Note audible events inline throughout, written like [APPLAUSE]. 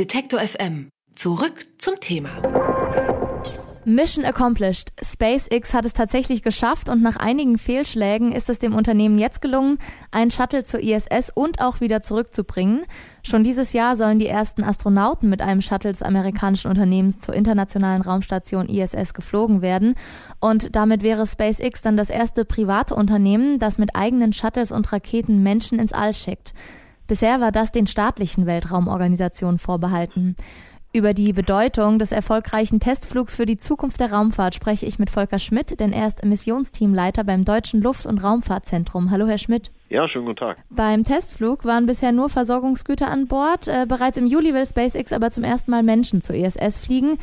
Detektor FM. Zurück zum Thema. Mission accomplished. SpaceX hat es tatsächlich geschafft und nach einigen Fehlschlägen ist es dem Unternehmen jetzt gelungen, einen Shuttle zur ISS und auch wieder zurückzubringen. Schon dieses Jahr sollen die ersten Astronauten mit einem Shuttle des amerikanischen Unternehmens zur internationalen Raumstation ISS geflogen werden. Und damit wäre SpaceX dann das erste private Unternehmen, das mit eigenen Shuttles und Raketen Menschen ins All schickt. Bisher war das den staatlichen Weltraumorganisationen vorbehalten. Über die Bedeutung des erfolgreichen Testflugs für die Zukunft der Raumfahrt spreche ich mit Volker Schmidt, denn er ist Missionsteamleiter beim Deutschen Luft- und Raumfahrtzentrum. Hallo, Herr Schmidt. Ja, schönen guten Tag. Beim Testflug waren bisher nur Versorgungsgüter an Bord. Äh, bereits im Juli will SpaceX aber zum ersten Mal Menschen zur ISS fliegen.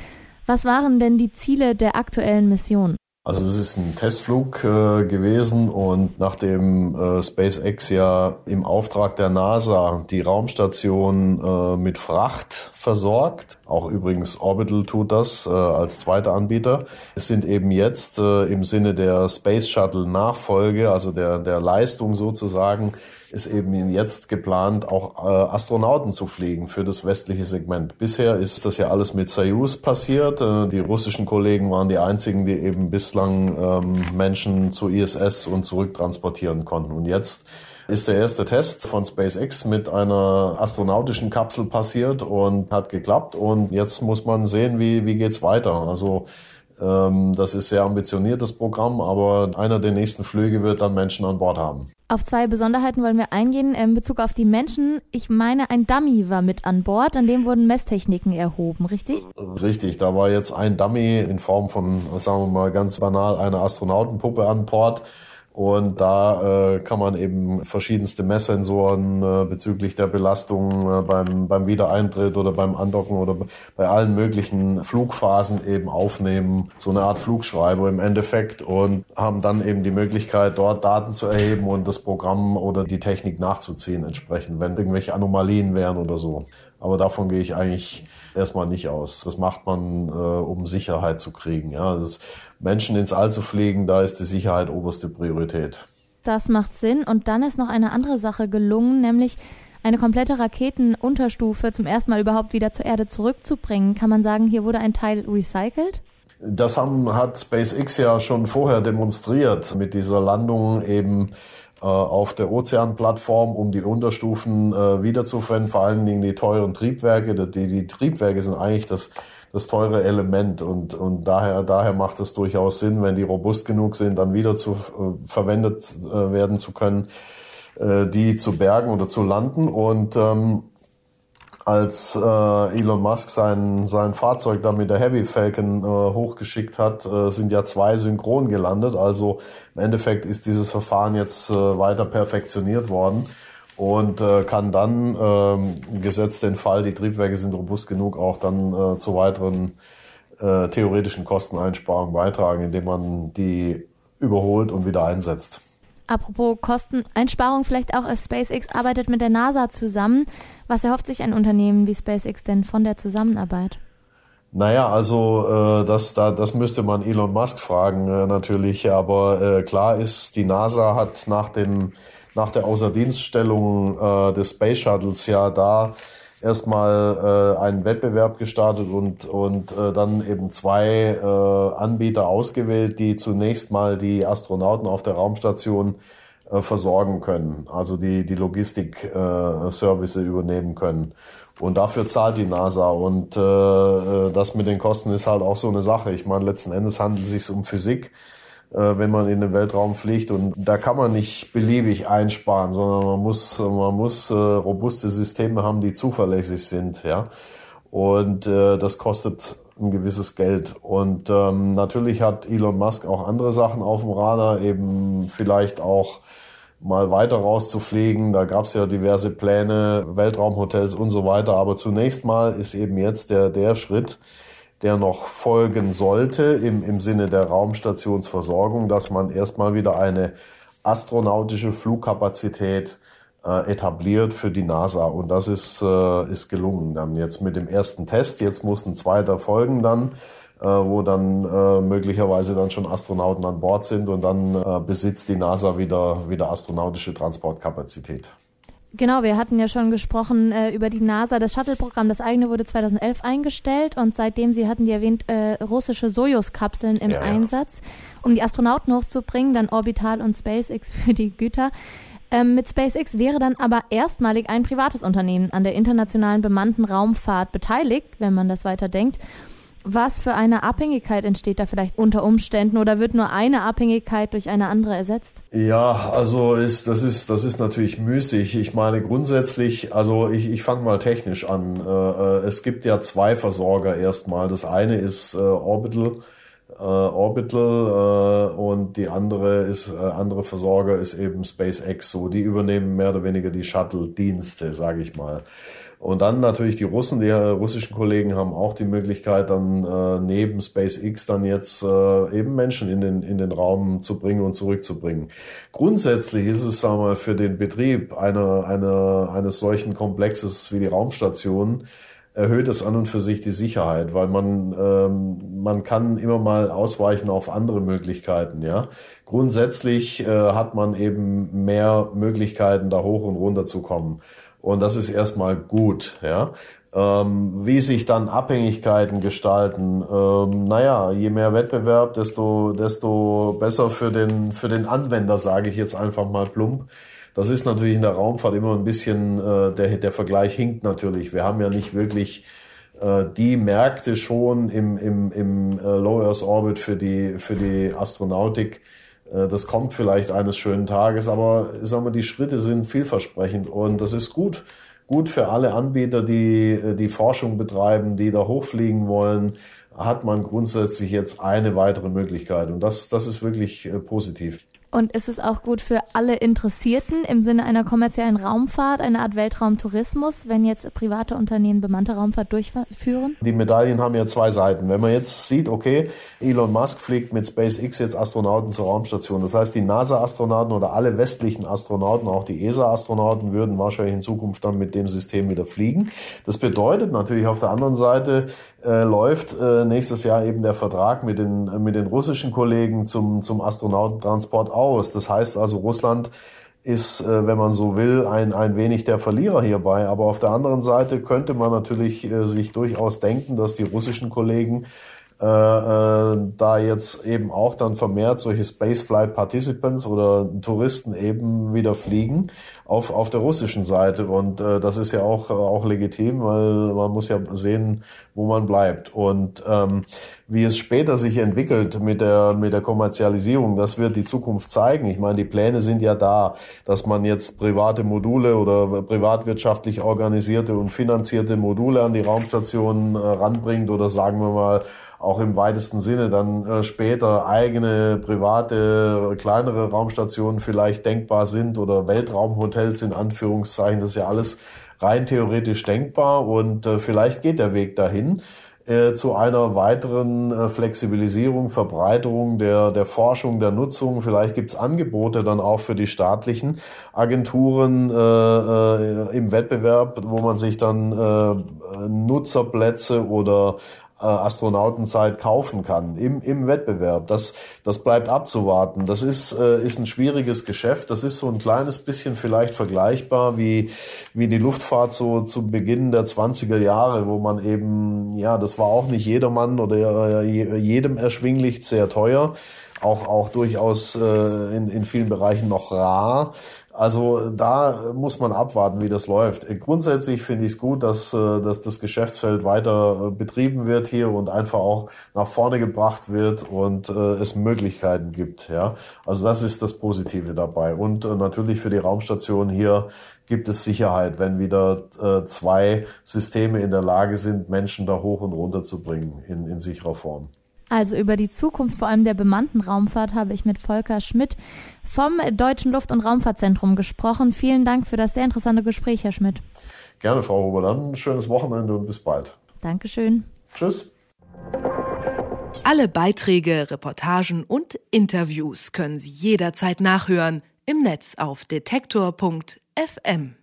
Was waren denn die Ziele der aktuellen Mission? Also es ist ein Testflug äh, gewesen und nachdem äh, SpaceX ja im Auftrag der NASA die Raumstation äh, mit Fracht versorgt, auch übrigens Orbital tut das äh, als zweiter Anbieter, es sind eben jetzt äh, im Sinne der Space Shuttle Nachfolge, also der, der Leistung sozusagen, ist eben jetzt geplant, auch äh, Astronauten zu fliegen für das westliche Segment. Bisher ist das ja alles mit Soyuz passiert. Äh, die russischen Kollegen waren die einzigen, die eben bislang ähm, Menschen zu ISS und zurück transportieren konnten. Und jetzt ist der erste Test von SpaceX mit einer astronautischen Kapsel passiert und hat geklappt. Und jetzt muss man sehen, wie, wie geht's weiter. Also das ist sehr ambitioniertes Programm, aber einer der nächsten Flüge wird dann Menschen an Bord haben. Auf zwei Besonderheiten wollen wir eingehen in Bezug auf die Menschen. Ich meine, ein Dummy war mit an Bord, an dem wurden Messtechniken erhoben, richtig? Richtig, da war jetzt ein Dummy in Form von, sagen wir mal ganz banal, einer Astronautenpuppe an Bord und da äh, kann man eben verschiedenste Messsensoren äh, bezüglich der Belastung äh, beim, beim Wiedereintritt oder beim Andocken oder bei allen möglichen Flugphasen eben aufnehmen. So eine Art Flugschreiber im Endeffekt und haben dann eben die Möglichkeit, dort Daten zu erheben und das Programm oder die Technik nachzuziehen entsprechend, wenn irgendwelche Anomalien wären oder so. Aber davon gehe ich eigentlich erstmal nicht aus. Das macht man, äh, um Sicherheit zu kriegen. Ja, das Menschen ins All zu fliegen, da ist die Sicherheit oberste Priorität. Das macht Sinn. Und dann ist noch eine andere Sache gelungen, nämlich eine komplette Raketenunterstufe zum ersten Mal überhaupt wieder zur Erde zurückzubringen. Kann man sagen, hier wurde ein Teil recycelt? Das haben, hat SpaceX ja schon vorher demonstriert mit dieser Landung eben auf der Ozeanplattform, um die Unterstufen äh, wiederzufinden, vor allen Dingen die teuren Triebwerke. Die, die Triebwerke sind eigentlich das, das teure Element und, und daher, daher macht es durchaus Sinn, wenn die robust genug sind, dann wieder zu äh, verwendet äh, werden zu können, äh, die zu bergen oder zu landen. Und ähm, als äh, Elon Musk sein, sein Fahrzeug da mit der Heavy Falcon äh, hochgeschickt hat, äh, sind ja zwei synchron gelandet. Also im Endeffekt ist dieses Verfahren jetzt äh, weiter perfektioniert worden und äh, kann dann, äh, gesetzt den Fall, die Triebwerke sind robust genug, auch dann äh, zu weiteren äh, theoretischen Kosteneinsparungen beitragen, indem man die überholt und wieder einsetzt. Apropos Kosteneinsparung, vielleicht auch SpaceX arbeitet mit der NASA zusammen. Was erhofft sich ein Unternehmen wie SpaceX denn von der Zusammenarbeit? Naja, also äh, das, da, das müsste man Elon Musk fragen äh, natürlich, aber äh, klar ist, die NASA hat nach dem nach der Außerdienststellung äh, des Space Shuttles ja da erstmal äh, einen Wettbewerb gestartet und, und äh, dann eben zwei äh, Anbieter ausgewählt, die zunächst mal die Astronauten auf der Raumstation äh, versorgen können, also die, die Logistik-Service äh, übernehmen können. Und dafür zahlt die NASA. Und äh, äh, das mit den Kosten ist halt auch so eine Sache. Ich meine, letzten Endes handelt es sich um Physik wenn man in den Weltraum fliegt. Und da kann man nicht beliebig einsparen, sondern man muss, man muss äh, robuste Systeme haben, die zuverlässig sind. Ja? Und äh, das kostet ein gewisses Geld. Und ähm, natürlich hat Elon Musk auch andere Sachen auf dem Radar, eben vielleicht auch mal weiter rauszufliegen. Da gab es ja diverse Pläne, Weltraumhotels und so weiter. Aber zunächst mal ist eben jetzt der, der Schritt, der noch folgen sollte im, im Sinne der Raumstationsversorgung, dass man erstmal wieder eine astronautische Flugkapazität äh, etabliert für die NASA. Und das ist, äh, ist gelungen dann jetzt mit dem ersten Test. Jetzt muss ein zweiter folgen dann, äh, wo dann äh, möglicherweise dann schon Astronauten an Bord sind und dann äh, besitzt die NASA wieder, wieder astronautische Transportkapazität. Genau, wir hatten ja schon gesprochen äh, über die NASA. Das Shuttle-Programm, das eigene wurde 2011 eingestellt und seitdem, Sie hatten die erwähnt, äh, russische Sojus-Kapseln im ja, Einsatz, um die Astronauten hochzubringen, dann Orbital und SpaceX [LAUGHS] für die Güter. Ähm, mit SpaceX wäre dann aber erstmalig ein privates Unternehmen an der internationalen bemannten Raumfahrt beteiligt, wenn man das weiterdenkt. Was für eine Abhängigkeit entsteht da vielleicht unter Umständen oder wird nur eine Abhängigkeit durch eine andere ersetzt? Ja, also ist, das, ist, das ist natürlich müßig. Ich meine grundsätzlich, also ich, ich fange mal technisch an. Äh, äh, es gibt ja zwei Versorger erstmal. Das eine ist äh, Orbital. Orbital und die andere ist andere Versorger ist eben SpaceX so die übernehmen mehr oder weniger die Shuttle Dienste sage ich mal und dann natürlich die Russen, die äh, russischen Kollegen haben auch die Möglichkeit, dann äh, neben SpaceX dann jetzt äh, eben Menschen in den, in den Raum zu bringen und zurückzubringen. Grundsätzlich ist es, sagen wir mal, für den Betrieb einer, einer, eines solchen Komplexes wie die Raumstation erhöht es an und für sich die Sicherheit, weil man ähm, man kann immer mal ausweichen auf andere Möglichkeiten. Ja, grundsätzlich äh, hat man eben mehr Möglichkeiten, da hoch und runter zu kommen. Und das ist erstmal gut, ja. Ähm, wie sich dann Abhängigkeiten gestalten, ähm, naja, je mehr Wettbewerb, desto, desto besser für den, für den Anwender, sage ich jetzt einfach mal plump. Das ist natürlich in der Raumfahrt immer ein bisschen, äh, der, der Vergleich hinkt natürlich. Wir haben ja nicht wirklich äh, die Märkte schon im, im, im äh, Low Earth Orbit für die, für die Astronautik äh, das kommt vielleicht eines schönen Tages, aber sagen wir, die Schritte sind vielversprechend und das ist gut. Gut für alle Anbieter, die äh, die Forschung betreiben, die da hochfliegen wollen, hat man grundsätzlich jetzt eine weitere Möglichkeit und das, das ist wirklich äh, positiv. Und ist es auch gut für alle Interessierten im Sinne einer kommerziellen Raumfahrt, eine Art Weltraumtourismus, wenn jetzt private Unternehmen bemannte Raumfahrt durchführen? Die Medaillen haben ja zwei Seiten. Wenn man jetzt sieht, okay, Elon Musk fliegt mit SpaceX jetzt Astronauten zur Raumstation. Das heißt, die NASA-Astronauten oder alle westlichen Astronauten, auch die ESA-Astronauten, würden wahrscheinlich in Zukunft dann mit dem System wieder fliegen. Das bedeutet natürlich auf der anderen Seite, äh, läuft äh, nächstes Jahr eben der Vertrag mit den, äh, mit den russischen Kollegen zum, zum Astronautentransport aus. Das heißt also, Russland ist, äh, wenn man so will, ein, ein wenig der Verlierer hierbei. Aber auf der anderen Seite könnte man natürlich äh, sich durchaus denken, dass die russischen Kollegen äh, äh, da jetzt eben auch dann vermehrt solche Spaceflight Participants oder Touristen eben wieder fliegen auf, auf der russischen Seite. Und äh, das ist ja auch, auch legitim, weil man muss ja sehen, wo man bleibt. Und ähm, wie es später sich entwickelt mit der, mit der Kommerzialisierung, das wird die Zukunft zeigen. Ich meine, die Pläne sind ja da, dass man jetzt private Module oder privatwirtschaftlich organisierte und finanzierte Module an die Raumstationen äh, ranbringt oder sagen wir mal auch im weitesten Sinne dann äh, später eigene private kleinere Raumstationen vielleicht denkbar sind oder Weltraumhotels in Anführungszeichen. Das ist ja alles rein theoretisch denkbar und äh, vielleicht geht der Weg dahin äh, zu einer weiteren äh, Flexibilisierung, Verbreiterung der, der Forschung, der Nutzung. Vielleicht gibt's Angebote dann auch für die staatlichen Agenturen äh, äh, im Wettbewerb, wo man sich dann Nutzerplätze oder äh, Astronautenzeit kaufen kann im, im Wettbewerb. Das, das bleibt abzuwarten. Das ist, äh, ist ein schwieriges Geschäft. Das ist so ein kleines bisschen vielleicht vergleichbar wie, wie die Luftfahrt so zu Beginn der 20er Jahre, wo man eben, ja, das war auch nicht jedermann oder äh, jedem erschwinglich, sehr teuer auch, auch durchaus äh, in, in vielen Bereichen noch rar. Also da muss man abwarten, wie das läuft. Grundsätzlich finde ich es gut, dass, äh, dass das Geschäftsfeld weiter äh, betrieben wird hier und einfach auch nach vorne gebracht wird und äh, es Möglichkeiten gibt. Ja, also das ist das Positive dabei. Und äh, natürlich für die Raumstation hier gibt es Sicherheit, wenn wieder äh, zwei Systeme in der Lage sind, Menschen da hoch und runter zu bringen in, in sicherer Form. Also über die Zukunft vor allem der bemannten Raumfahrt habe ich mit Volker Schmidt vom Deutschen Luft- und Raumfahrtzentrum gesprochen. Vielen Dank für das sehr interessante Gespräch, Herr Schmidt. Gerne, Frau Huber. Dann ein schönes Wochenende und bis bald. Dankeschön. Tschüss. Alle Beiträge, Reportagen und Interviews können Sie jederzeit nachhören im Netz auf detektor.fm.